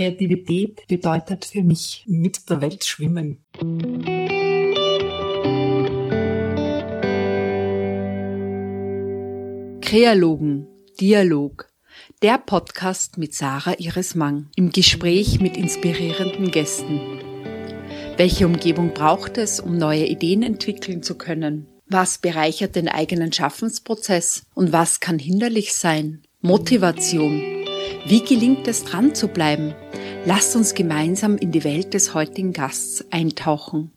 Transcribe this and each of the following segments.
Kreativität bedeutet für mich mit der Welt schwimmen. Kreologen, Dialog. Der Podcast mit Sarah Iris Mang im Gespräch mit inspirierenden Gästen. Welche Umgebung braucht es, um neue Ideen entwickeln zu können? Was bereichert den eigenen Schaffensprozess und was kann hinderlich sein? Motivation. Wie gelingt es dran zu bleiben? Lasst uns gemeinsam in die Welt des heutigen Gasts eintauchen.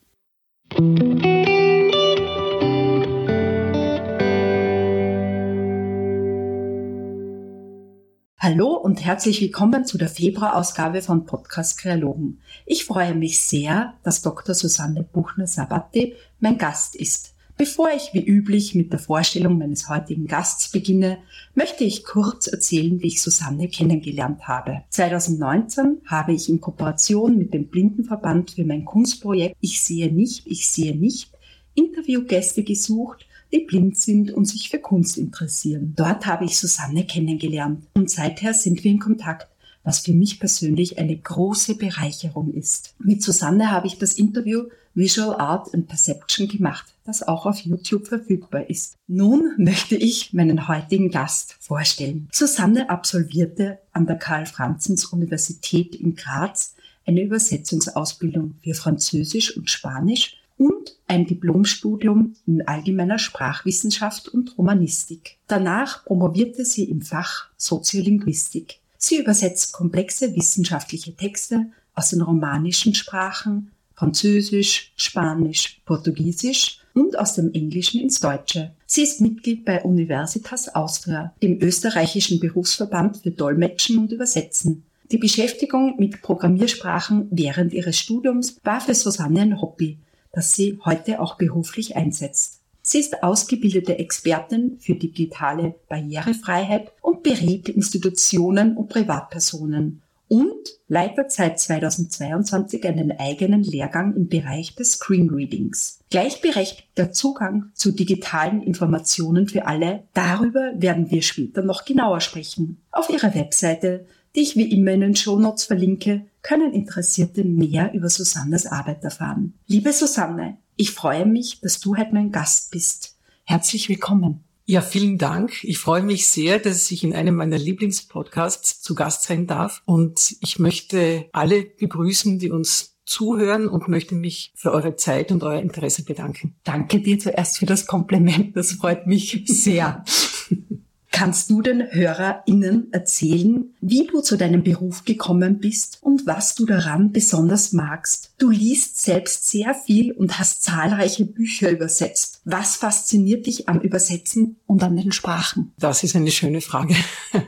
Hallo und herzlich willkommen zu der Februarausgabe von Podcast Kreologen. Ich freue mich sehr, dass Dr. Susanne Buchner-Sabatti mein Gast ist. Bevor ich wie üblich mit der Vorstellung meines heutigen Gasts beginne, möchte ich kurz erzählen, wie ich Susanne kennengelernt habe. 2019 habe ich in Kooperation mit dem Blindenverband für mein Kunstprojekt Ich sehe nicht, ich sehe nicht Interviewgäste gesucht, die blind sind und sich für Kunst interessieren. Dort habe ich Susanne kennengelernt und seither sind wir in Kontakt was für mich persönlich eine große Bereicherung ist. Mit Susanne habe ich das Interview Visual Art and Perception gemacht, das auch auf YouTube verfügbar ist. Nun möchte ich meinen heutigen Gast vorstellen. Susanne absolvierte an der Karl-Franzens-Universität in Graz eine Übersetzungsausbildung für Französisch und Spanisch und ein Diplomstudium in allgemeiner Sprachwissenschaft und Romanistik. Danach promovierte sie im Fach Soziolinguistik. Sie übersetzt komplexe wissenschaftliche Texte aus den romanischen Sprachen Französisch, Spanisch, Portugiesisch und aus dem Englischen ins Deutsche. Sie ist Mitglied bei Universitas Austria, dem österreichischen Berufsverband für Dolmetschen und Übersetzen. Die Beschäftigung mit Programmiersprachen während ihres Studiums war für Susanne ein Hobby das sie heute auch beruflich einsetzt. Sie ist ausgebildete Expertin für digitale Barrierefreiheit und berät Institutionen und Privatpersonen und leitet seit 2022 einen eigenen Lehrgang im Bereich des Screenreadings. Gleichberechtigter Zugang zu digitalen Informationen für alle, darüber werden wir später noch genauer sprechen. Auf ihrer Webseite die ich wie immer in den Shownotes verlinke, können Interessierte mehr über Susannes Arbeit erfahren. Liebe Susanne, ich freue mich, dass du heute mein Gast bist. Herzlich willkommen. Ja, vielen Dank. Ich freue mich sehr, dass ich in einem meiner Lieblingspodcasts zu Gast sein darf. Und ich möchte alle begrüßen, die uns zuhören und möchte mich für eure Zeit und euer Interesse bedanken. Danke dir zuerst für das Kompliment. Das freut mich sehr. Kannst du den HörerInnen erzählen, wie du zu deinem Beruf gekommen bist und was du daran besonders magst? Du liest selbst sehr viel und hast zahlreiche Bücher übersetzt. Was fasziniert dich am Übersetzen und an den Sprachen? Das ist eine schöne Frage.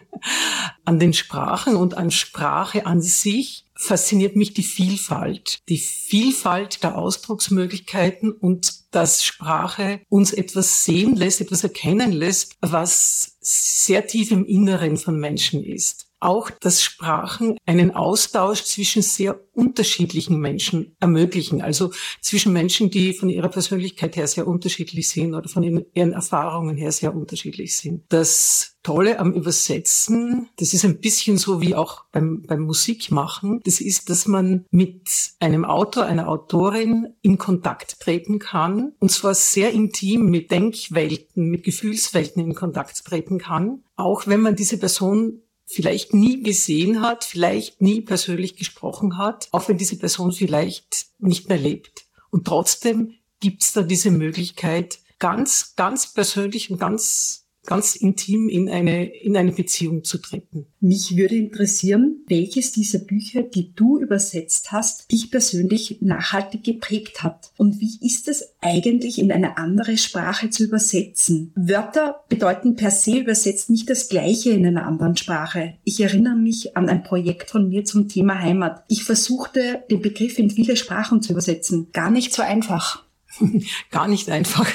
an den Sprachen und an Sprache an sich fasziniert mich die Vielfalt, die Vielfalt der Ausdrucksmöglichkeiten und dass Sprache uns etwas sehen lässt, etwas erkennen lässt, was sehr tief im Inneren von Menschen ist auch, dass Sprachen einen Austausch zwischen sehr unterschiedlichen Menschen ermöglichen. Also zwischen Menschen, die von ihrer Persönlichkeit her sehr unterschiedlich sind oder von ihren Erfahrungen her sehr unterschiedlich sind. Das Tolle am Übersetzen, das ist ein bisschen so wie auch beim, beim Musikmachen, das ist, dass man mit einem Autor, einer Autorin in Kontakt treten kann und zwar sehr intim mit Denkwelten, mit Gefühlswelten in Kontakt treten kann, auch wenn man diese Person vielleicht nie gesehen hat, vielleicht nie persönlich gesprochen hat, auch wenn diese Person vielleicht nicht mehr lebt. Und trotzdem gibt's da diese Möglichkeit, ganz, ganz persönlich und ganz ganz intim in eine, in eine Beziehung zu treten. Mich würde interessieren, welches dieser Bücher, die du übersetzt hast, dich persönlich nachhaltig geprägt hat. Und wie ist es eigentlich in eine andere Sprache zu übersetzen? Wörter bedeuten per se übersetzt nicht das Gleiche in einer anderen Sprache. Ich erinnere mich an ein Projekt von mir zum Thema Heimat. Ich versuchte, den Begriff in viele Sprachen zu übersetzen. Gar nicht so einfach. gar nicht einfach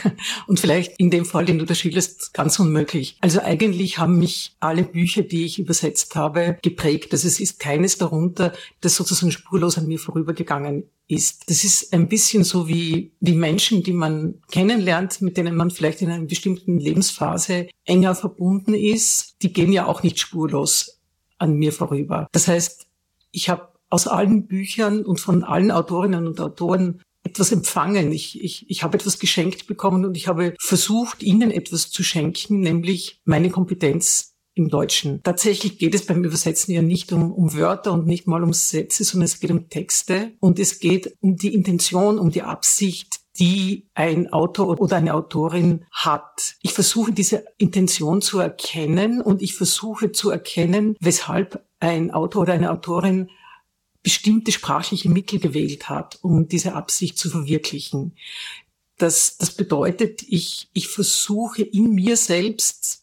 und vielleicht in dem Fall, den du da schilderst, ganz unmöglich. Also eigentlich haben mich alle Bücher, die ich übersetzt habe, geprägt. Also es ist keines darunter, das sozusagen spurlos an mir vorübergegangen ist. Das ist ein bisschen so wie die Menschen, die man kennenlernt, mit denen man vielleicht in einer bestimmten Lebensphase enger verbunden ist. Die gehen ja auch nicht spurlos an mir vorüber. Das heißt, ich habe aus allen Büchern und von allen Autorinnen und Autoren etwas empfangen. Ich, ich, ich habe etwas geschenkt bekommen und ich habe versucht, ihnen etwas zu schenken, nämlich meine Kompetenz im Deutschen. Tatsächlich geht es beim Übersetzen ja nicht um, um Wörter und nicht mal um Sätze, sondern es geht um Texte und es geht um die Intention, um die Absicht, die ein Autor oder eine Autorin hat. Ich versuche diese Intention zu erkennen und ich versuche zu erkennen, weshalb ein Autor oder eine Autorin bestimmte sprachliche Mittel gewählt hat, um diese Absicht zu verwirklichen. Das, das bedeutet, ich, ich versuche in mir selbst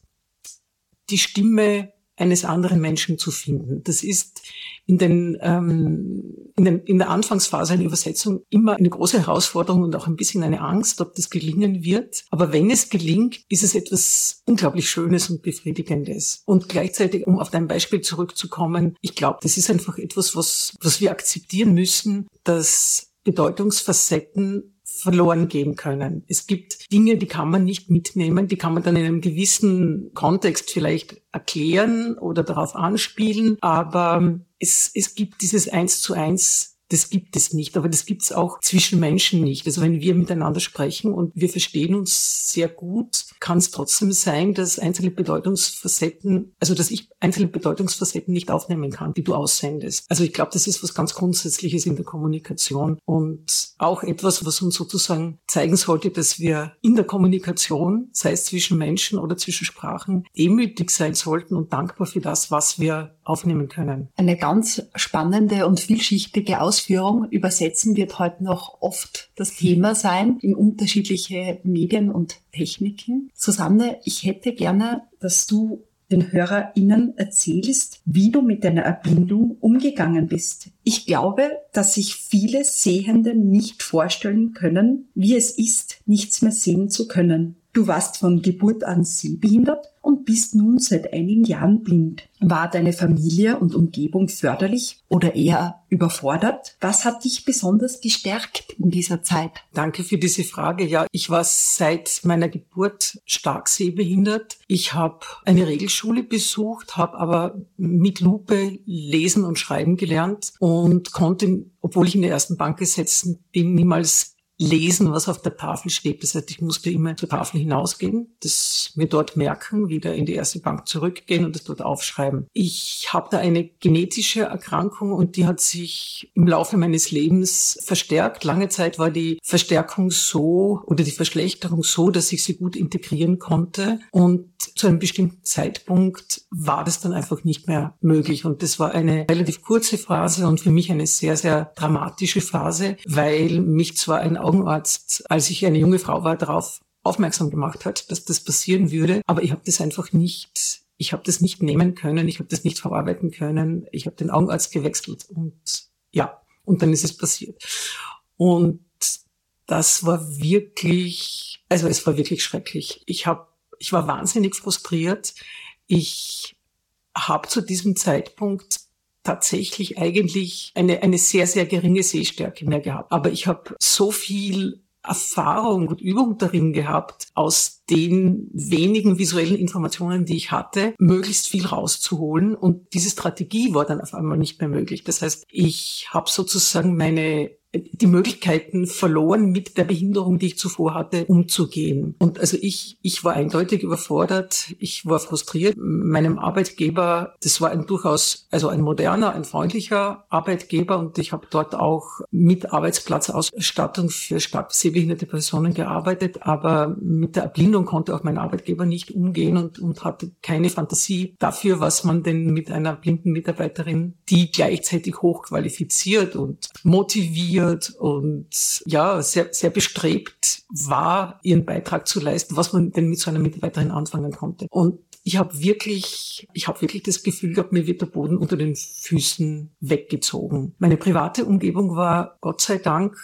die Stimme eines anderen Menschen zu finden. Das ist in, den, ähm, in, den, in der Anfangsphase einer Übersetzung immer eine große Herausforderung und auch ein bisschen eine Angst, ob das gelingen wird. Aber wenn es gelingt, ist es etwas unglaublich Schönes und Befriedigendes. Und gleichzeitig, um auf dein Beispiel zurückzukommen, ich glaube, das ist einfach etwas, was, was wir akzeptieren müssen, dass Bedeutungsfacetten verloren gehen können. Es gibt Dinge, die kann man nicht mitnehmen, die kann man dann in einem gewissen Kontext vielleicht erklären oder darauf anspielen, aber es, es gibt dieses Eins zu eins das gibt es nicht, aber das gibt es auch zwischen Menschen nicht. Also wenn wir miteinander sprechen und wir verstehen uns sehr gut, kann es trotzdem sein, dass einzelne Bedeutungsfacetten, also dass ich einzelne Bedeutungsfacetten nicht aufnehmen kann, die du aussendest. Also ich glaube, das ist was ganz Grundsätzliches in der Kommunikation und auch etwas, was uns sozusagen zeigen sollte, dass wir in der Kommunikation, sei es zwischen Menschen oder zwischen Sprachen, demütig sein sollten und dankbar für das, was wir aufnehmen können. Eine ganz spannende und vielschichtige Ausführung. Übersetzen wird heute noch oft das Thema sein in unterschiedliche Medien und Techniken. Susanne, ich hätte gerne, dass du den HörerInnen erzählst, wie du mit deiner Erblindung umgegangen bist. Ich glaube, dass sich viele Sehende nicht vorstellen können, wie es ist, nichts mehr sehen zu können. Du warst von Geburt an sehbehindert und bist nun seit einigen Jahren blind. War deine Familie und Umgebung förderlich oder eher überfordert? Was hat dich besonders gestärkt in dieser Zeit? Danke für diese Frage. Ja, ich war seit meiner Geburt stark sehbehindert. Ich habe eine Regelschule besucht, habe aber mit Lupe lesen und schreiben gelernt und konnte, obwohl ich in der ersten Bank gesessen bin, niemals lesen, was auf der Tafel steht. Das heißt, ich musste immer zur Tafel hinausgehen, das mir dort merken, wieder in die erste Bank zurückgehen und das dort aufschreiben. Ich habe da eine genetische Erkrankung und die hat sich im Laufe meines Lebens verstärkt. Lange Zeit war die Verstärkung so oder die Verschlechterung so, dass ich sie gut integrieren konnte und zu einem bestimmten Zeitpunkt war das dann einfach nicht mehr möglich und das war eine relativ kurze Phase und für mich eine sehr, sehr dramatische Phase, weil mich zwar ein Augenarzt, als ich eine junge Frau war, darauf aufmerksam gemacht hat, dass das passieren würde. Aber ich habe das einfach nicht, ich habe das nicht nehmen können, ich habe das nicht verarbeiten können. Ich habe den Augenarzt gewechselt und ja, und dann ist es passiert. Und das war wirklich, also es war wirklich schrecklich. Ich habe, ich war wahnsinnig frustriert. Ich habe zu diesem Zeitpunkt tatsächlich eigentlich eine, eine sehr, sehr geringe Sehstärke mehr gehabt. Aber ich habe so viel Erfahrung und Übung darin gehabt, aus den wenigen visuellen Informationen, die ich hatte, möglichst viel rauszuholen. Und diese Strategie war dann auf einmal nicht mehr möglich. Das heißt, ich habe sozusagen meine die Möglichkeiten verloren, mit der Behinderung, die ich zuvor hatte, umzugehen. Und also ich, ich war eindeutig überfordert. Ich war frustriert. Meinem Arbeitgeber, das war ein durchaus, also ein moderner, ein freundlicher Arbeitgeber und ich habe dort auch mit Arbeitsplatzausstattung für stark sehbehinderte Personen gearbeitet, aber mit der Erblindung konnte auch mein Arbeitgeber nicht umgehen und, und hatte keine Fantasie dafür, was man denn mit einer blinden Mitarbeiterin, die gleichzeitig hochqualifiziert und motiviert engagiert und ja, sehr, sehr bestrebt war, ihren Beitrag zu leisten, was man denn mit so einer Mitarbeiterin anfangen konnte. Und ich habe wirklich, ich habe wirklich das Gefühl gehabt, mir wird der Boden unter den Füßen weggezogen. Meine private Umgebung war Gott sei Dank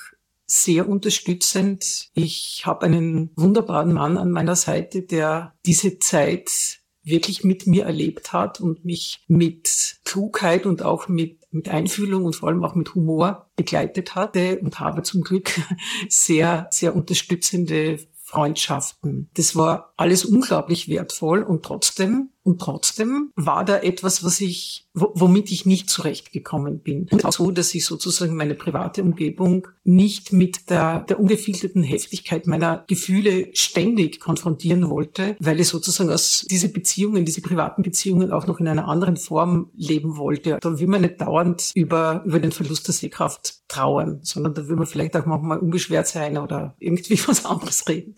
sehr unterstützend. Ich habe einen wunderbaren Mann an meiner Seite, der diese Zeit wirklich mit mir erlebt hat und mich mit Klugheit und auch mit, mit Einfühlung und vor allem auch mit Humor begleitet hatte und habe zum Glück sehr, sehr unterstützende Freundschaften. Das war alles unglaublich wertvoll und trotzdem Und trotzdem war da etwas, was ich, womit ich nicht zurechtgekommen bin. Und auch so, dass ich sozusagen meine private Umgebung nicht mit der, der ungefilterten Heftigkeit meiner Gefühle ständig konfrontieren wollte, weil ich sozusagen aus diese Beziehungen, diese privaten Beziehungen auch noch in einer anderen Form leben wollte. Da will man nicht dauernd über, über den Verlust der Sehkraft trauern, sondern da will man vielleicht auch manchmal unbeschwert sein oder irgendwie was anderes reden.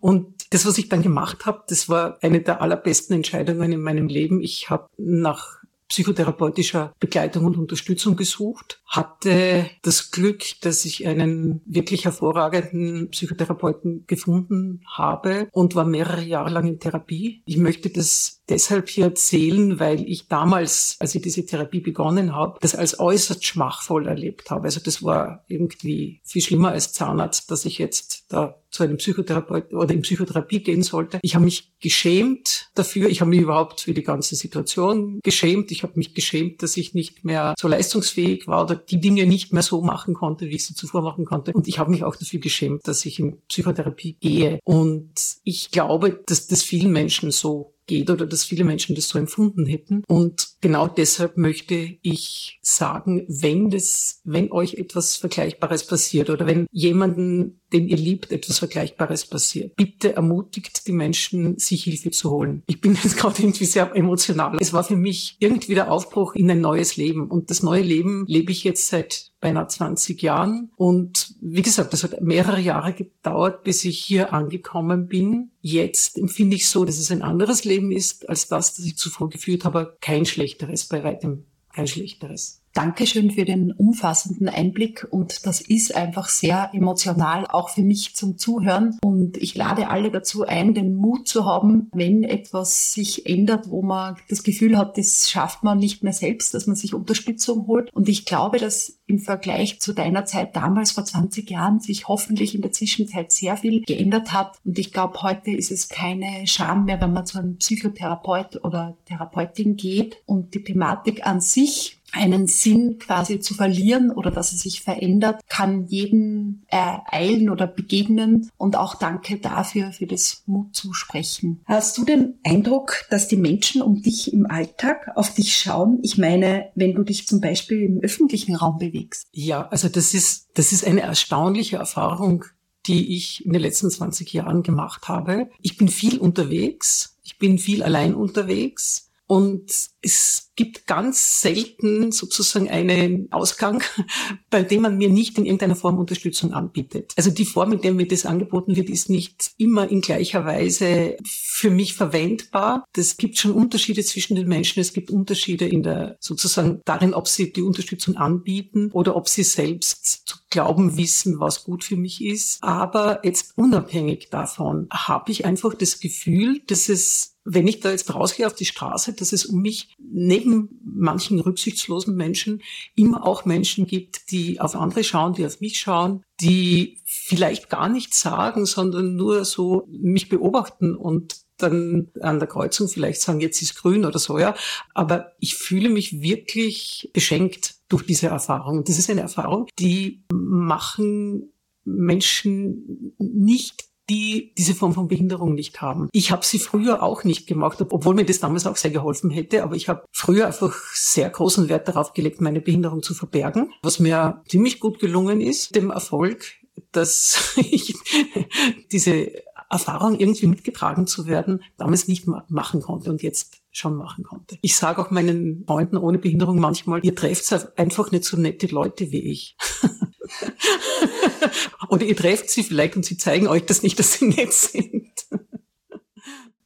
Und das, was ich dann gemacht habe, das war eine der allerbesten Entscheidungen in meinem Leben. Ich habe nach psychotherapeutischer Begleitung und Unterstützung gesucht, hatte das Glück, dass ich einen wirklich hervorragenden Psychotherapeuten gefunden habe und war mehrere Jahre lang in Therapie. Ich möchte das deshalb hier erzählen, weil ich damals, als ich diese Therapie begonnen habe, das als äußerst schmachvoll erlebt habe. Also das war irgendwie viel schlimmer als Zahnarzt, dass ich jetzt da zu einem Psychotherapeuten oder in Psychotherapie gehen sollte. Ich habe mich geschämt dafür. Ich habe mich überhaupt für die ganze Situation geschämt. Ich habe mich geschämt, dass ich nicht mehr so leistungsfähig war oder die Dinge nicht mehr so machen konnte, wie ich sie zuvor machen konnte. Und ich habe mich auch dafür geschämt, dass ich in Psychotherapie gehe. Und ich glaube, dass das vielen Menschen so geht oder dass viele Menschen das so empfunden hätten. Und genau deshalb möchte ich sagen, wenn das, wenn euch etwas Vergleichbares passiert oder wenn jemanden, den ihr liebt, etwas Vergleichbares passiert, bitte ermutigt die Menschen, sich Hilfe zu holen. Ich bin jetzt gerade irgendwie sehr emotional. Es war für mich irgendwie der Aufbruch in ein neues Leben. Und das neue Leben lebe ich jetzt seit beinahe 20 Jahren. Und wie gesagt, das hat mehrere Jahre gedauert, bis ich hier angekommen bin. Jetzt empfinde ich so, dass es ein anderes Leben ist als das, das ich zuvor geführt habe. Kein schlechteres, bei weitem kein schlechteres. Dankeschön für den umfassenden Einblick und das ist einfach sehr emotional, auch für mich zum Zuhören. Und ich lade alle dazu ein, den Mut zu haben, wenn etwas sich ändert, wo man das Gefühl hat, das schafft man nicht mehr selbst, dass man sich Unterstützung holt. Und ich glaube, dass im Vergleich zu deiner Zeit damals vor 20 Jahren sich hoffentlich in der Zwischenzeit sehr viel geändert hat. Und ich glaube, heute ist es keine Scham mehr, wenn man zu einem Psychotherapeut oder Therapeutin geht und die Thematik an sich einen Sinn quasi zu verlieren oder dass es sich verändert, kann jeden ereilen oder begegnen und auch danke dafür, für das Mut zu sprechen. Hast du den Eindruck, dass die Menschen um dich im Alltag auf dich schauen? Ich meine, wenn du dich zum Beispiel im öffentlichen Raum bewegst. Ja, also das ist, das ist eine erstaunliche Erfahrung, die ich in den letzten 20 Jahren gemacht habe. Ich bin viel unterwegs. Ich bin viel allein unterwegs. Und es gibt ganz selten sozusagen einen Ausgang, bei dem man mir nicht in irgendeiner Form Unterstützung anbietet. Also die Form, in der mir das angeboten wird, ist nicht immer in gleicher Weise für mich verwendbar. Es gibt schon Unterschiede zwischen den Menschen. Es gibt Unterschiede in der sozusagen darin, ob sie die Unterstützung anbieten oder ob sie selbst zu glauben wissen, was gut für mich ist. Aber jetzt unabhängig davon habe ich einfach das Gefühl, dass es wenn ich da jetzt rausgehe auf die Straße, dass es um mich neben manchen rücksichtslosen Menschen immer auch Menschen gibt, die auf andere schauen, die auf mich schauen, die vielleicht gar nichts sagen, sondern nur so mich beobachten und dann an der Kreuzung vielleicht sagen, jetzt ist grün oder so, ja. Aber ich fühle mich wirklich beschenkt durch diese Erfahrung. Das ist eine Erfahrung, die machen Menschen nicht die diese Form von Behinderung nicht haben. Ich habe sie früher auch nicht gemacht, obwohl mir das damals auch sehr geholfen hätte, aber ich habe früher einfach sehr großen Wert darauf gelegt, meine Behinderung zu verbergen, was mir ziemlich gut gelungen ist, dem Erfolg, dass ich diese Erfahrung irgendwie mitgetragen zu werden, damals nicht machen konnte und jetzt schon machen konnte. Ich sage auch meinen Freunden ohne Behinderung manchmal, ihr trefft einfach nicht so nette Leute wie ich. Oder ihr trefft sie vielleicht und sie zeigen euch das nicht, dass sie nett sind.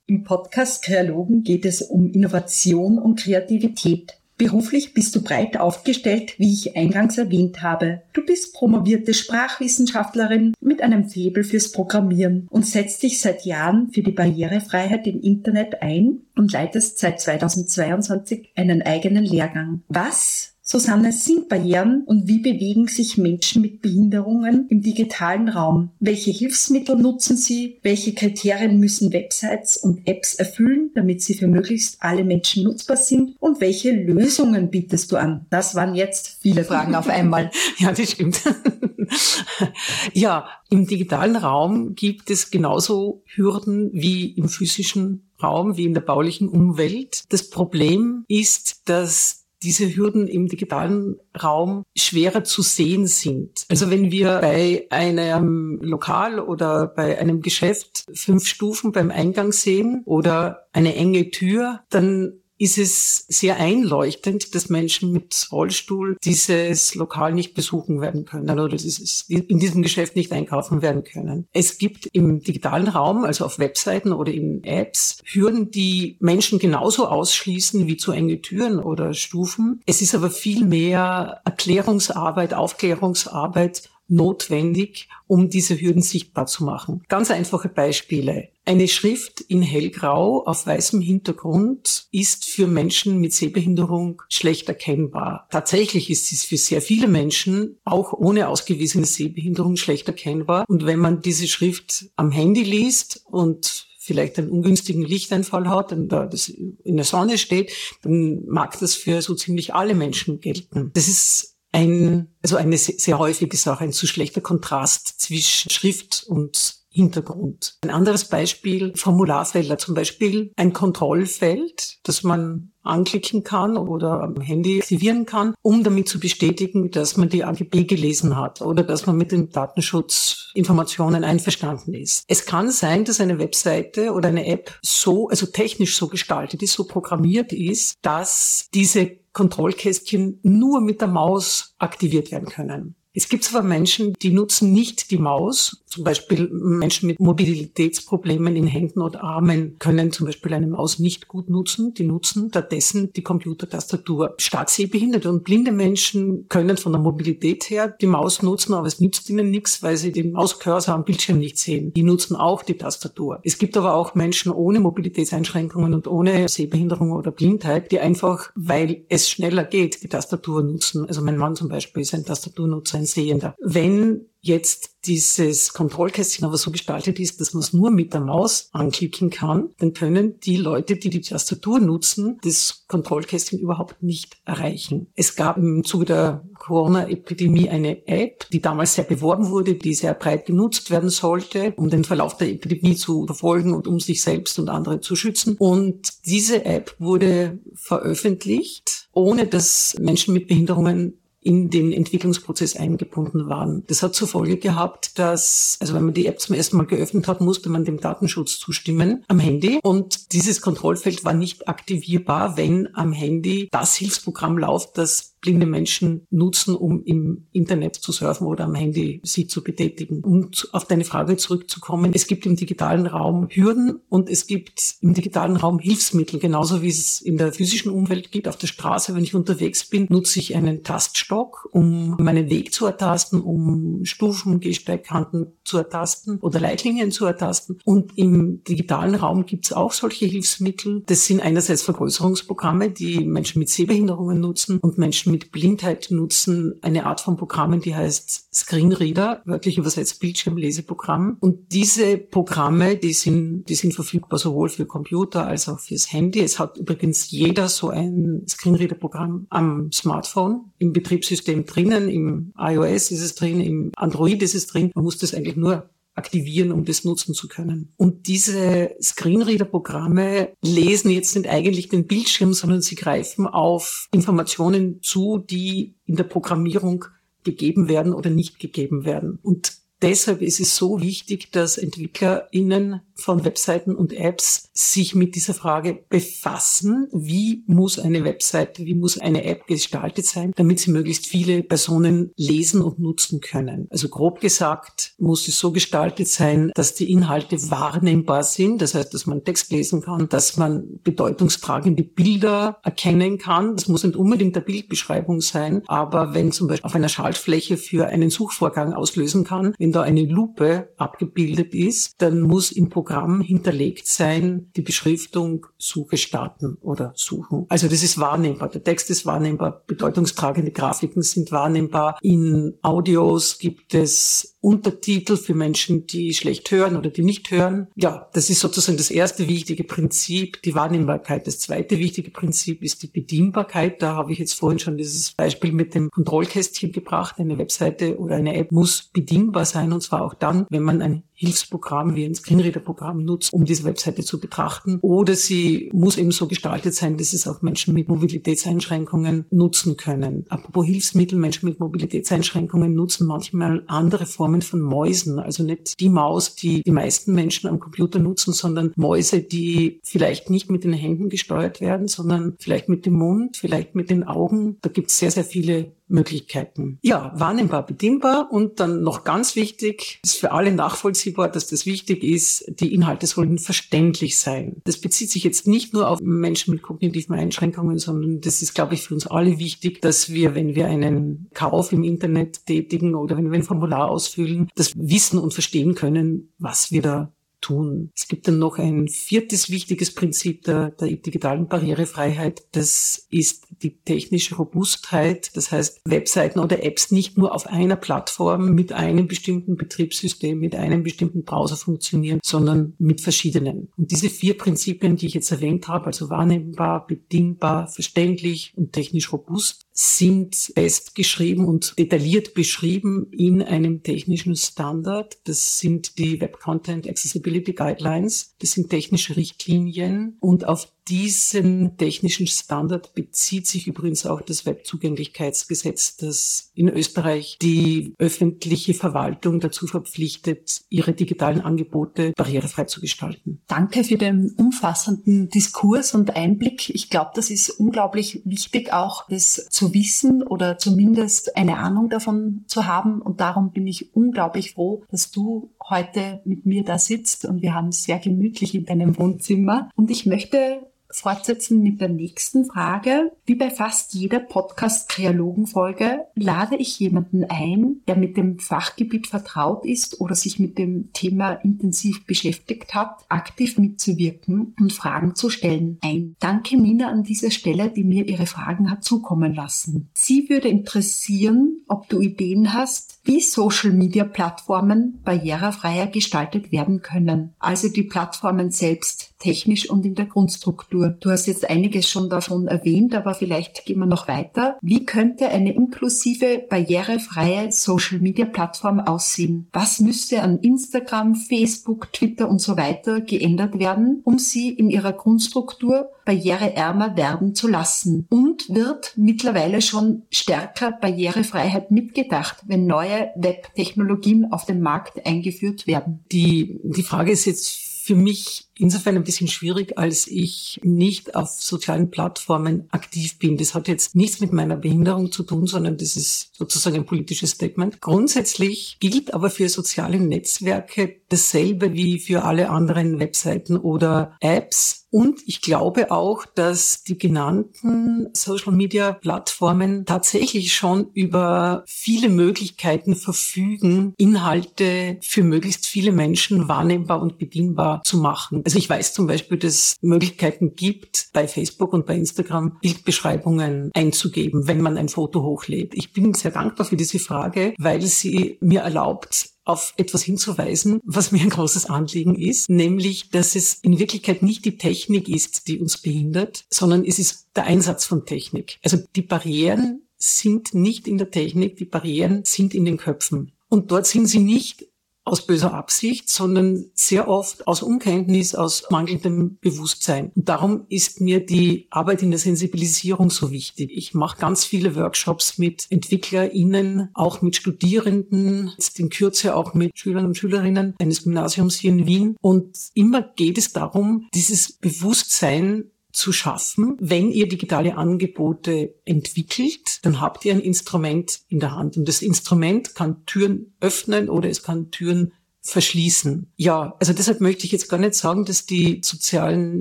Im Podcast Kreologen geht es um Innovation und Kreativität. Beruflich bist du breit aufgestellt, wie ich eingangs erwähnt habe. Du bist promovierte Sprachwissenschaftlerin mit einem Faible fürs Programmieren und setzt dich seit Jahren für die Barrierefreiheit im Internet ein und leitest seit 2022 einen eigenen Lehrgang. Was Susanne, sind Barrieren und wie bewegen sich Menschen mit Behinderungen im digitalen Raum? Welche Hilfsmittel nutzen sie? Welche Kriterien müssen Websites und Apps erfüllen, damit sie für möglichst alle Menschen nutzbar sind? Und welche Lösungen bietest du an? Das waren jetzt viele Fragen auf einmal. ja, das stimmt. ja, im digitalen Raum gibt es genauso Hürden wie im physischen Raum, wie in der baulichen Umwelt. Das Problem ist, dass diese Hürden im digitalen Raum schwerer zu sehen sind. Also wenn wir bei einem Lokal oder bei einem Geschäft fünf Stufen beim Eingang sehen oder eine enge Tür, dann ist es sehr einleuchtend, dass Menschen mit Rollstuhl dieses Lokal nicht besuchen werden können oder dieses, in diesem Geschäft nicht einkaufen werden können. Es gibt im digitalen Raum, also auf Webseiten oder in Apps, Hürden, die Menschen genauso ausschließen wie zu enge Türen oder Stufen. Es ist aber viel mehr Erklärungsarbeit, Aufklärungsarbeit notwendig, um diese Hürden sichtbar zu machen. Ganz einfache Beispiele. Eine Schrift in hellgrau auf weißem Hintergrund ist für Menschen mit Sehbehinderung schlecht erkennbar. Tatsächlich ist es für sehr viele Menschen auch ohne ausgewiesene Sehbehinderung schlecht erkennbar. Und wenn man diese Schrift am Handy liest und vielleicht einen ungünstigen Lichteinfall hat und da das in der Sonne steht, dann mag das für so ziemlich alle Menschen gelten. Das ist ein, also eine sehr häufige Sache, ein zu schlechter Kontrast zwischen Schrift und Hintergrund. Ein anderes Beispiel, Formularfelder, zum Beispiel ein Kontrollfeld, das man anklicken kann oder am Handy aktivieren kann, um damit zu bestätigen, dass man die AGB gelesen hat oder dass man mit den Datenschutzinformationen einverstanden ist. Es kann sein, dass eine Webseite oder eine App so, also technisch so gestaltet ist, so programmiert ist, dass diese Kontrollkästchen nur mit der Maus aktiviert werden können. Es gibt zwar Menschen, die nutzen nicht die Maus. Zum Beispiel Menschen mit Mobilitätsproblemen in Händen oder Armen können zum Beispiel eine Maus nicht gut nutzen. Die nutzen stattdessen die Computertastatur. Stark sehbehinderte und blinde Menschen können von der Mobilität her die Maus nutzen, aber es nützt ihnen nichts, weil sie den Mauscursor am Bildschirm nicht sehen. Die nutzen auch die Tastatur. Es gibt aber auch Menschen ohne Mobilitätseinschränkungen und ohne Sehbehinderung oder Blindheit, die einfach, weil es schneller geht, die Tastatur nutzen. Also mein Mann zum Beispiel ist ein Tastaturnutzer ein Sehender. Wenn jetzt dieses Kontrollkästchen aber so gestaltet ist, dass man es nur mit der Maus anklicken kann, dann können die Leute, die die Tastatur nutzen, das Kontrollkästchen überhaupt nicht erreichen. Es gab im Zuge der Corona-Epidemie eine App, die damals sehr beworben wurde, die sehr breit genutzt werden sollte, um den Verlauf der Epidemie zu verfolgen und um sich selbst und andere zu schützen. Und diese App wurde veröffentlicht, ohne dass Menschen mit Behinderungen in den Entwicklungsprozess eingebunden waren. Das hat zur Folge gehabt, dass, also wenn man die App zum ersten Mal geöffnet hat, musste man dem Datenschutz zustimmen am Handy und dieses Kontrollfeld war nicht aktivierbar, wenn am Handy das Hilfsprogramm läuft, das blinde Menschen nutzen, um im Internet zu surfen oder am Handy sie zu betätigen. Um auf deine Frage zurückzukommen, es gibt im digitalen Raum Hürden und es gibt im digitalen Raum Hilfsmittel, genauso wie es in der physischen Umwelt gibt. Auf der Straße, wenn ich unterwegs bin, nutze ich einen Taststock, um meinen Weg zu ertasten, um Stufen, Gehsteigkanten zu ertasten oder Leitlinien zu ertasten. Und im digitalen Raum gibt es auch solche Hilfsmittel. Das sind einerseits Vergrößerungsprogramme, die Menschen mit Sehbehinderungen nutzen und Menschen mit Blindheit nutzen eine Art von Programmen, die heißt Screenreader, wörtlich übersetzt Bildschirmleseprogramm. Und diese Programme, die sind, die sind verfügbar sowohl für Computer als auch fürs Handy. Es hat übrigens jeder so ein Screenreader-Programm am Smartphone, im Betriebssystem drinnen, im iOS ist es drin, im Android ist es drin. Man muss das eigentlich nur aktivieren, um das nutzen zu können. Und diese Screenreader-Programme lesen jetzt nicht eigentlich den Bildschirm, sondern sie greifen auf Informationen zu, die in der Programmierung gegeben werden oder nicht gegeben werden. Und deshalb ist es so wichtig, dass EntwicklerInnen von Webseiten und Apps sich mit dieser Frage befassen. Wie muss eine Webseite, wie muss eine App gestaltet sein, damit sie möglichst viele Personen lesen und nutzen können? Also grob gesagt muss es so gestaltet sein, dass die Inhalte wahrnehmbar sind. Das heißt, dass man Text lesen kann, dass man bedeutungstragende Bilder erkennen kann. Das muss nicht unbedingt der Bildbeschreibung sein, aber wenn zum Beispiel auf einer Schaltfläche für einen Suchvorgang auslösen kann, wenn da eine Lupe abgebildet ist, dann muss im Programm hinterlegt sein, die Beschriftung Suche starten oder suchen. Also das ist wahrnehmbar. Der Text ist wahrnehmbar. Bedeutungstragende Grafiken sind wahrnehmbar. In Audios gibt es Untertitel für Menschen, die schlecht hören oder die nicht hören. Ja, das ist sozusagen das erste wichtige Prinzip, die Wahrnehmbarkeit. Das zweite wichtige Prinzip ist die Bedienbarkeit. Da habe ich jetzt vorhin schon dieses Beispiel mit dem Kontrollkästchen gebracht. Eine Webseite oder eine App muss bedienbar sein und zwar auch dann, wenn man ein Hilfsprogramm wie ein Screenreader-Programm nutzt, um diese Webseite zu betrachten. Oder sie muss eben so gestaltet sein, dass es auch Menschen mit Mobilitätseinschränkungen nutzen können. Apropos Hilfsmittel, Menschen mit Mobilitätseinschränkungen nutzen manchmal andere Formen von Mäusen. Also nicht die Maus, die die meisten Menschen am Computer nutzen, sondern Mäuse, die vielleicht nicht mit den Händen gesteuert werden, sondern vielleicht mit dem Mund, vielleicht mit den Augen. Da gibt es sehr, sehr viele Möglichkeiten. Ja, wahrnehmbar, bedienbar und dann noch ganz wichtig, ist für alle nachvollziehbar, dass das wichtig ist, die Inhalte sollen verständlich sein. Das bezieht sich jetzt nicht nur auf Menschen mit kognitiven Einschränkungen, sondern das ist, glaube ich, für uns alle wichtig, dass wir, wenn wir einen Kauf im Internet tätigen oder wenn wir ein Formular ausfüllen, das wissen und verstehen können, was wir da tun. Es gibt dann noch ein viertes wichtiges Prinzip der, der digitalen Barrierefreiheit. Das ist die technische Robustheit. Das heißt, Webseiten oder Apps nicht nur auf einer Plattform mit einem bestimmten Betriebssystem, mit einem bestimmten Browser funktionieren, sondern mit verschiedenen. Und diese vier Prinzipien, die ich jetzt erwähnt habe, also wahrnehmbar, bedingbar, verständlich und technisch robust, sind festgeschrieben und detailliert beschrieben in einem technischen Standard. Das sind die Web Content Accessibility Guidelines. Das sind technische Richtlinien und auf diesen technischen Standard bezieht sich übrigens auch das Webzugänglichkeitsgesetz, das in Österreich die öffentliche Verwaltung dazu verpflichtet, ihre digitalen Angebote barrierefrei zu gestalten. Danke für den umfassenden Diskurs und Einblick. Ich glaube, das ist unglaublich wichtig, auch das zu wissen oder zumindest eine Ahnung davon zu haben. Und darum bin ich unglaublich froh, dass du heute mit mir da sitzt und wir haben es sehr gemütlich in deinem Wohnzimmer. Und ich möchte fortsetzen mit der nächsten Frage. Wie bei fast jeder Podcast-Kreologen-Folge lade ich jemanden ein, der mit dem Fachgebiet vertraut ist oder sich mit dem Thema intensiv beschäftigt hat, aktiv mitzuwirken und Fragen zu stellen ein. Danke Nina an dieser Stelle, die mir ihre Fragen hat zukommen lassen. Sie würde interessieren, ob du Ideen hast, wie Social-Media-Plattformen barrierefreier gestaltet werden können. Also die Plattformen selbst technisch und in der Grundstruktur. Du hast jetzt einiges schon davon erwähnt, aber vielleicht gehen wir noch weiter. Wie könnte eine inklusive, barrierefreie Social-Media-Plattform aussehen? Was müsste an Instagram, Facebook, Twitter und so weiter geändert werden, um sie in ihrer Grundstruktur barriereärmer werden zu lassen? Und wird mittlerweile schon stärker Barrierefreiheit mitgedacht, wenn neue Web-Technologien auf den Markt eingeführt werden? Die, die Frage ist jetzt für mich insofern ein bisschen schwierig, als ich nicht auf sozialen Plattformen aktiv bin. Das hat jetzt nichts mit meiner Behinderung zu tun, sondern das ist sozusagen ein politisches Statement. Grundsätzlich gilt aber für soziale Netzwerke dasselbe wie für alle anderen Webseiten oder Apps. Und ich glaube auch, dass die genannten Social-Media-Plattformen tatsächlich schon über viele Möglichkeiten verfügen, Inhalte für möglichst viele Menschen wahrnehmbar und bedienbar zu machen. Also ich weiß zum Beispiel, dass es Möglichkeiten gibt, bei Facebook und bei Instagram Bildbeschreibungen einzugeben, wenn man ein Foto hochlädt. Ich bin sehr dankbar für diese Frage, weil sie mir erlaubt, auf etwas hinzuweisen, was mir ein großes Anliegen ist, nämlich, dass es in Wirklichkeit nicht die Technik ist, die uns behindert, sondern es ist der Einsatz von Technik. Also die Barrieren sind nicht in der Technik, die Barrieren sind in den Köpfen. Und dort sind sie nicht aus böser Absicht, sondern sehr oft aus Unkenntnis, aus mangelndem Bewusstsein. Und darum ist mir die Arbeit in der Sensibilisierung so wichtig. Ich mache ganz viele Workshops mit EntwicklerInnen, auch mit Studierenden, jetzt in Kürze auch mit Schülern und Schülerinnen eines Gymnasiums hier in Wien. Und immer geht es darum, dieses Bewusstsein zu schaffen. Wenn ihr digitale Angebote entwickelt, dann habt ihr ein Instrument in der Hand. Und das Instrument kann Türen öffnen oder es kann Türen verschließen. Ja, also deshalb möchte ich jetzt gar nicht sagen, dass die sozialen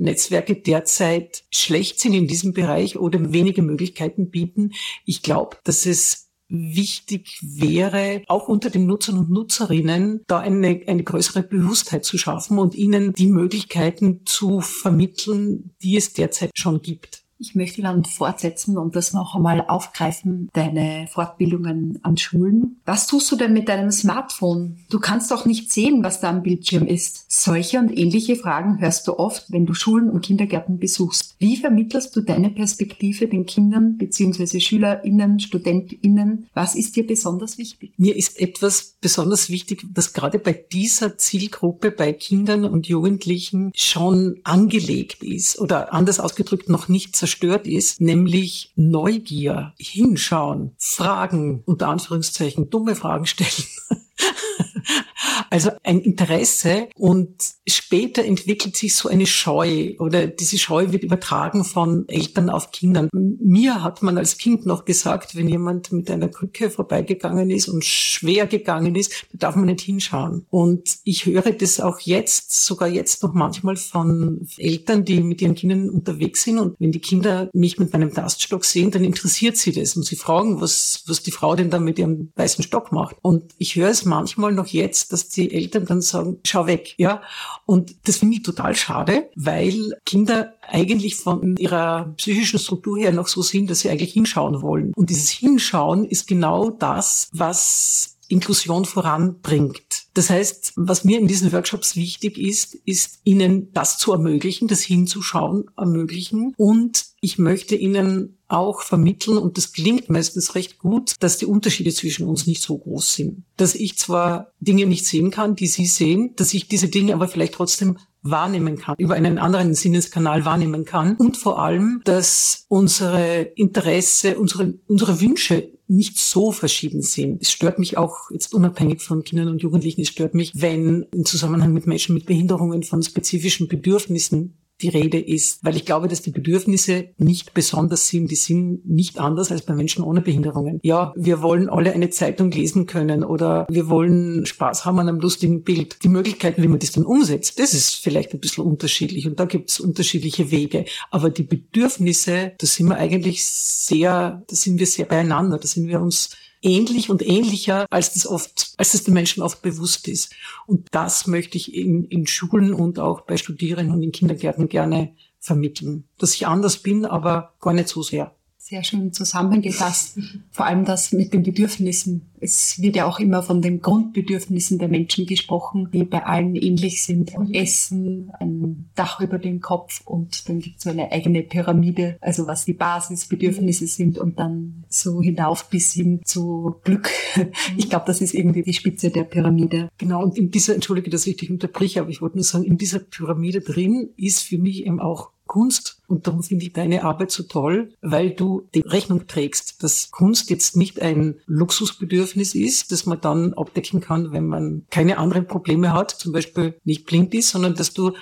Netzwerke derzeit schlecht sind in diesem Bereich oder wenige Möglichkeiten bieten. Ich glaube, dass es wichtig wäre, auch unter den Nutzern und Nutzerinnen, da eine, eine größere Bewusstheit zu schaffen und ihnen die Möglichkeiten zu vermitteln, die es derzeit schon gibt. Ich möchte dann fortsetzen und das noch einmal aufgreifen, deine Fortbildungen an Schulen. Was tust du denn mit deinem Smartphone? Du kannst doch nicht sehen, was da am Bildschirm ist. Solche und ähnliche Fragen hörst du oft, wenn du Schulen und Kindergärten besuchst. Wie vermittelst du deine Perspektive den Kindern bzw. SchülerInnen, StudentInnen? Was ist dir besonders wichtig? Mir ist etwas besonders wichtig, das gerade bei dieser Zielgruppe, bei Kindern und Jugendlichen schon angelegt ist oder anders ausgedrückt noch nicht zerstört zerstört ist, nämlich Neugier, hinschauen, Fragen, unter Anführungszeichen, dumme Fragen stellen. Also ein Interesse und später entwickelt sich so eine Scheu oder diese Scheu wird übertragen von Eltern auf Kindern. Mir hat man als Kind noch gesagt, wenn jemand mit einer Krücke vorbeigegangen ist und schwer gegangen ist, da darf man nicht hinschauen. Und ich höre das auch jetzt, sogar jetzt noch manchmal von Eltern, die mit ihren Kindern unterwegs sind und wenn die Kinder mich mit meinem Taststock sehen, dann interessiert sie das und sie fragen, was, was die Frau denn da mit ihrem weißen Stock macht. Und ich höre es manchmal noch jetzt, dass die Eltern dann sagen, schau weg, ja. Und das finde ich total schade, weil Kinder eigentlich von ihrer psychischen Struktur her noch so sind, dass sie eigentlich hinschauen wollen. Und dieses Hinschauen ist genau das, was Inklusion voranbringt. Das heißt, was mir in diesen Workshops wichtig ist, ist ihnen das zu ermöglichen, das hinzuschauen ermöglichen. Und ich möchte ihnen auch vermitteln, und das klingt meistens recht gut, dass die Unterschiede zwischen uns nicht so groß sind. Dass ich zwar Dinge nicht sehen kann, die sie sehen, dass ich diese Dinge aber vielleicht trotzdem wahrnehmen kann, über einen anderen Sinneskanal wahrnehmen kann und vor allem, dass unsere Interesse, unsere, unsere Wünsche nicht so verschieden sind. Es stört mich auch jetzt unabhängig von Kindern und Jugendlichen, es stört mich, wenn im Zusammenhang mit Menschen mit Behinderungen von spezifischen Bedürfnissen die Rede ist, weil ich glaube, dass die Bedürfnisse nicht besonders sind. Die sind nicht anders als bei Menschen ohne Behinderungen. Ja, wir wollen alle eine Zeitung lesen können oder wir wollen Spaß haben an einem lustigen Bild. Die Möglichkeiten, wie man das dann umsetzt, das ist vielleicht ein bisschen unterschiedlich und da gibt es unterschiedliche Wege. Aber die Bedürfnisse, da sind wir eigentlich sehr, da sind wir sehr beieinander, da sind wir uns ähnlich und ähnlicher, als das oft, als das den Menschen oft bewusst ist. Und das möchte ich in, in Schulen und auch bei Studierenden und in Kindergärten gerne vermitteln. Dass ich anders bin, aber gar nicht so sehr sehr schön zusammengefasst. Vor allem das mit den Bedürfnissen. Es wird ja auch immer von den Grundbedürfnissen der Menschen gesprochen, die bei allen ähnlich sind. Essen, ein Dach über den Kopf und dann gibt es so eine eigene Pyramide, also was die Basisbedürfnisse sind und dann so hinauf bis hin zu Glück. Ich glaube, das ist irgendwie die Spitze der Pyramide. Genau, und in dieser, entschuldige, dass ich dich unterbreche, aber ich wollte nur sagen, in dieser Pyramide drin ist für mich eben auch Kunst. Und darum finde ich deine Arbeit so toll, weil du die Rechnung trägst, dass Kunst jetzt nicht ein Luxusbedürfnis ist, das man dann abdecken kann, wenn man keine anderen Probleme hat, zum Beispiel nicht blind ist, sondern dass du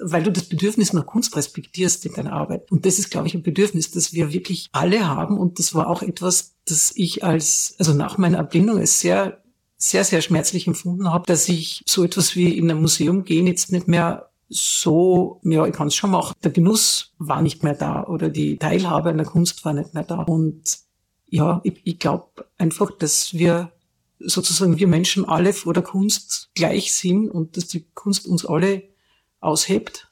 weil du das Bedürfnis nach Kunst respektierst in deiner Arbeit. Und das ist, glaube ich, ein Bedürfnis, das wir wirklich alle haben. Und das war auch etwas, das ich als, also nach meiner Erblindung als sehr, sehr, sehr schmerzlich empfunden habe, dass ich so etwas wie in ein Museum gehen jetzt nicht mehr so, ja, ich kann es schon machen. Der Genuss war nicht mehr da oder die Teilhabe an der Kunst war nicht mehr da. Und ja, ich, ich glaube einfach, dass wir sozusagen wir Menschen alle vor der Kunst gleich sind und dass die Kunst uns alle aushebt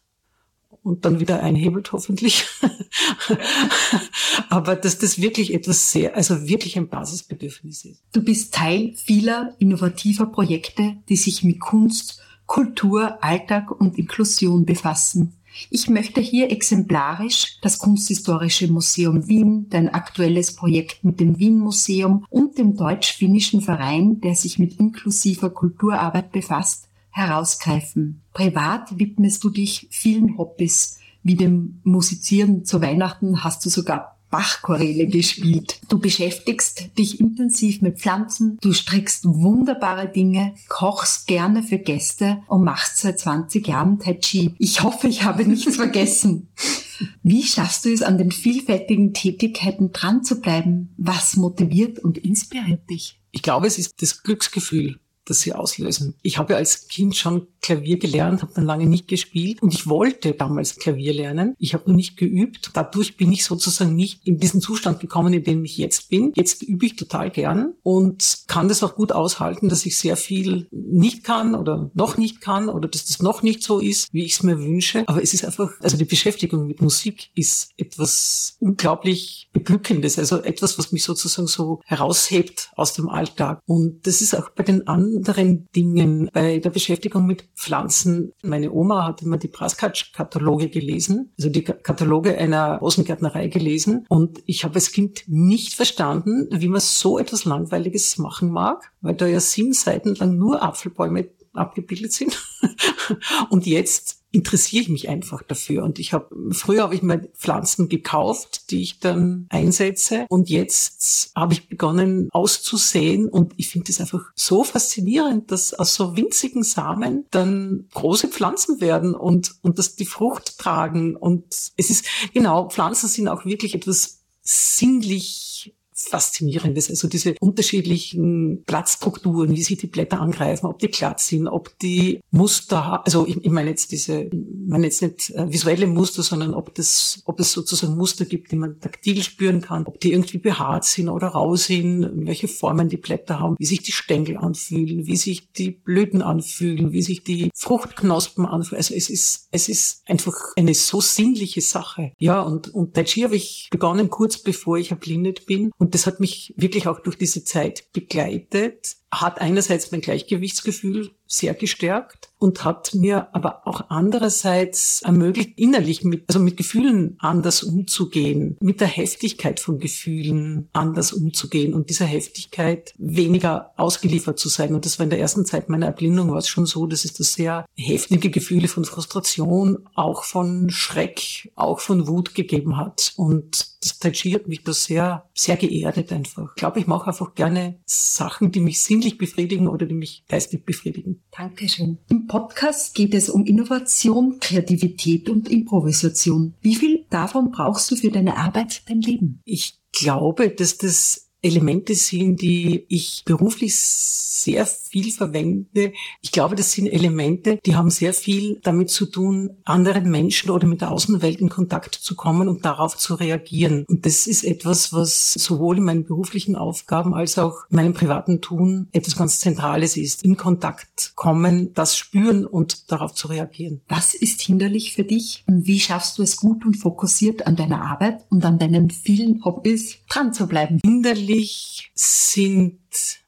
und dann wieder einhebelt hoffentlich. Aber dass das wirklich etwas sehr, also wirklich ein Basisbedürfnis ist. Du bist Teil vieler innovativer Projekte, die sich mit Kunst Kultur, Alltag und Inklusion befassen. Ich möchte hier exemplarisch das Kunsthistorische Museum Wien, dein aktuelles Projekt mit dem Wien Museum und dem deutsch-finnischen Verein, der sich mit inklusiver Kulturarbeit befasst, herausgreifen. Privat widmest du dich vielen Hobbys. Wie dem Musizieren zu Weihnachten hast du sogar Bachchoräle gespielt. Du beschäftigst dich intensiv mit Pflanzen, du strickst wunderbare Dinge, kochst gerne für Gäste und machst seit 20 Jahren Tai Chi. Ich hoffe, ich habe nichts vergessen. Wie schaffst du es, an den vielfältigen Tätigkeiten dran zu bleiben? Was motiviert und inspiriert dich? Ich glaube, es ist das Glücksgefühl, das sie auslösen. Ich habe als Kind schon Klavier gelernt, habe dann lange nicht gespielt und ich wollte damals Klavier lernen. Ich habe nur nicht geübt. Dadurch bin ich sozusagen nicht in diesen Zustand gekommen, in dem ich jetzt bin. Jetzt übe ich total gern und kann das auch gut aushalten, dass ich sehr viel nicht kann oder noch nicht kann oder dass das noch nicht so ist, wie ich es mir wünsche. Aber es ist einfach, also die Beschäftigung mit Musik ist etwas unglaublich Beglückendes, also etwas, was mich sozusagen so heraushebt aus dem Alltag. Und das ist auch bei den anderen Dingen, bei der Beschäftigung mit Pflanzen. Meine Oma hat immer die Praskatsch-Kataloge gelesen, also die Kataloge einer Rosengärtnerei gelesen. Und ich habe als Kind nicht verstanden, wie man so etwas Langweiliges machen mag, weil da ja sieben Seiten lang nur Apfelbäume abgebildet sind. und jetzt interessiere ich mich einfach dafür. Und ich habe, früher habe ich mir Pflanzen gekauft, die ich dann einsetze. Und jetzt habe ich begonnen auszusehen. Und ich finde es einfach so faszinierend, dass aus so winzigen Samen dann große Pflanzen werden und, und dass die Frucht tragen. Und es ist, genau, Pflanzen sind auch wirklich etwas sinnlich Faszinierendes. Also diese unterschiedlichen Blattstrukturen, wie sich die Blätter angreifen, ob die glatt sind, ob die Muster. Also ich, ich meine jetzt diese, ich meine jetzt nicht äh, visuelle Muster, sondern ob das, ob es sozusagen Muster gibt, die man taktil spüren kann, ob die irgendwie behaart sind oder rau sind, welche Formen die Blätter haben, wie sich die Stängel anfühlen, wie sich die Blüten anfühlen, wie sich die Fruchtknospen anfühlen. Also es ist, es ist einfach eine so sinnliche Sache. Ja, und, und Tai Chi habe ich begonnen kurz bevor ich erblindet bin. Und und das hat mich wirklich auch durch diese Zeit begleitet, hat einerseits mein Gleichgewichtsgefühl sehr gestärkt und hat mir aber auch andererseits ermöglicht, innerlich mit, also mit Gefühlen anders umzugehen, mit der Heftigkeit von Gefühlen anders umzugehen und dieser Heftigkeit weniger ausgeliefert zu sein. Und das war in der ersten Zeit meiner Erblindung war es schon so, dass es da sehr heftige Gefühle von Frustration, auch von Schreck, auch von Wut gegeben hat. Und das Tai Chi hat mich da sehr, sehr geerdet einfach. Ich glaube, ich mache einfach gerne Sachen, die mich sinnlich befriedigen oder die mich geistig befriedigen. Dankeschön. Im Podcast geht es um Innovation, Kreativität und Improvisation. Wie viel davon brauchst du für deine Arbeit, dein Leben? Ich glaube, dass das Elemente sind, die ich beruflich sehr viel verwende. Ich glaube, das sind Elemente, die haben sehr viel damit zu tun, anderen Menschen oder mit der Außenwelt in Kontakt zu kommen und darauf zu reagieren. Und das ist etwas, was sowohl in meinen beruflichen Aufgaben als auch in meinem privaten Tun etwas ganz Zentrales ist. In Kontakt kommen, das spüren und darauf zu reagieren. Was ist hinderlich für dich? Und wie schaffst du es gut und fokussiert an deiner Arbeit und an deinen vielen Hobbys dran zu bleiben? Hinderlich Natürlich sind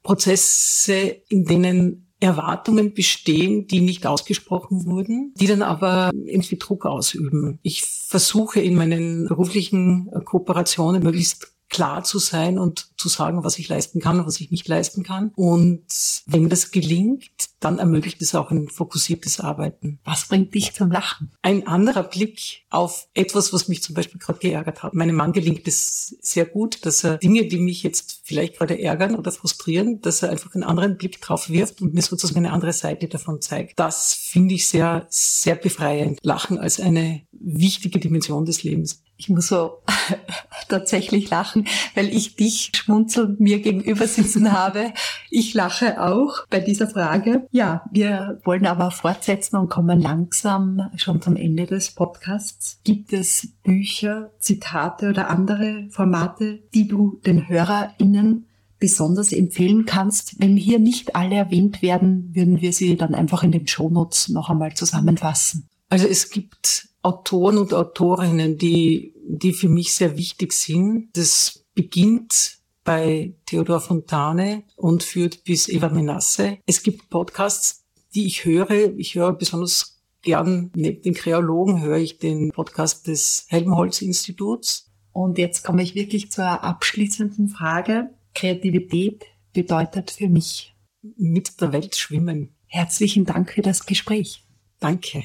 Prozesse, in denen Erwartungen bestehen, die nicht ausgesprochen wurden, die dann aber irgendwie Druck ausüben. Ich versuche in meinen beruflichen Kooperationen möglichst klar zu sein und zu sagen, was ich leisten kann und was ich nicht leisten kann. Und wenn das gelingt, dann ermöglicht es auch ein fokussiertes Arbeiten. Was bringt dich zum Lachen? Ein anderer Blick auf etwas, was mich zum Beispiel gerade geärgert hat. Meinem Mann gelingt es sehr gut, dass er Dinge, die mich jetzt vielleicht gerade ärgern oder frustrieren, dass er einfach einen anderen Blick drauf wirft und mir sozusagen eine andere Seite davon zeigt. Das finde ich sehr, sehr befreiend. Lachen als eine wichtige Dimension des Lebens. Ich muss so tatsächlich lachen, weil ich dich schmunzelnd mir gegenüber sitzen habe. Ich lache auch bei dieser Frage. Ja, wir wollen aber fortsetzen und kommen langsam schon zum Ende des Podcasts. Gibt es Bücher, Zitate oder andere Formate, die du den HörerInnen besonders empfehlen kannst. Wenn hier nicht alle erwähnt werden, würden wir sie dann einfach in den Shownotes noch einmal zusammenfassen. Also es gibt Autoren und Autorinnen, die, die für mich sehr wichtig sind. Das beginnt bei Theodor Fontane und führt bis Eva Menasse. Es gibt Podcasts, die ich höre. Ich höre besonders gern, neben den Kreologen höre ich den Podcast des Helmholtz-Instituts. Und jetzt komme ich wirklich zur abschließenden Frage. Kreativität bedeutet für mich mit der Welt schwimmen. Herzlichen Dank für das Gespräch. Danke.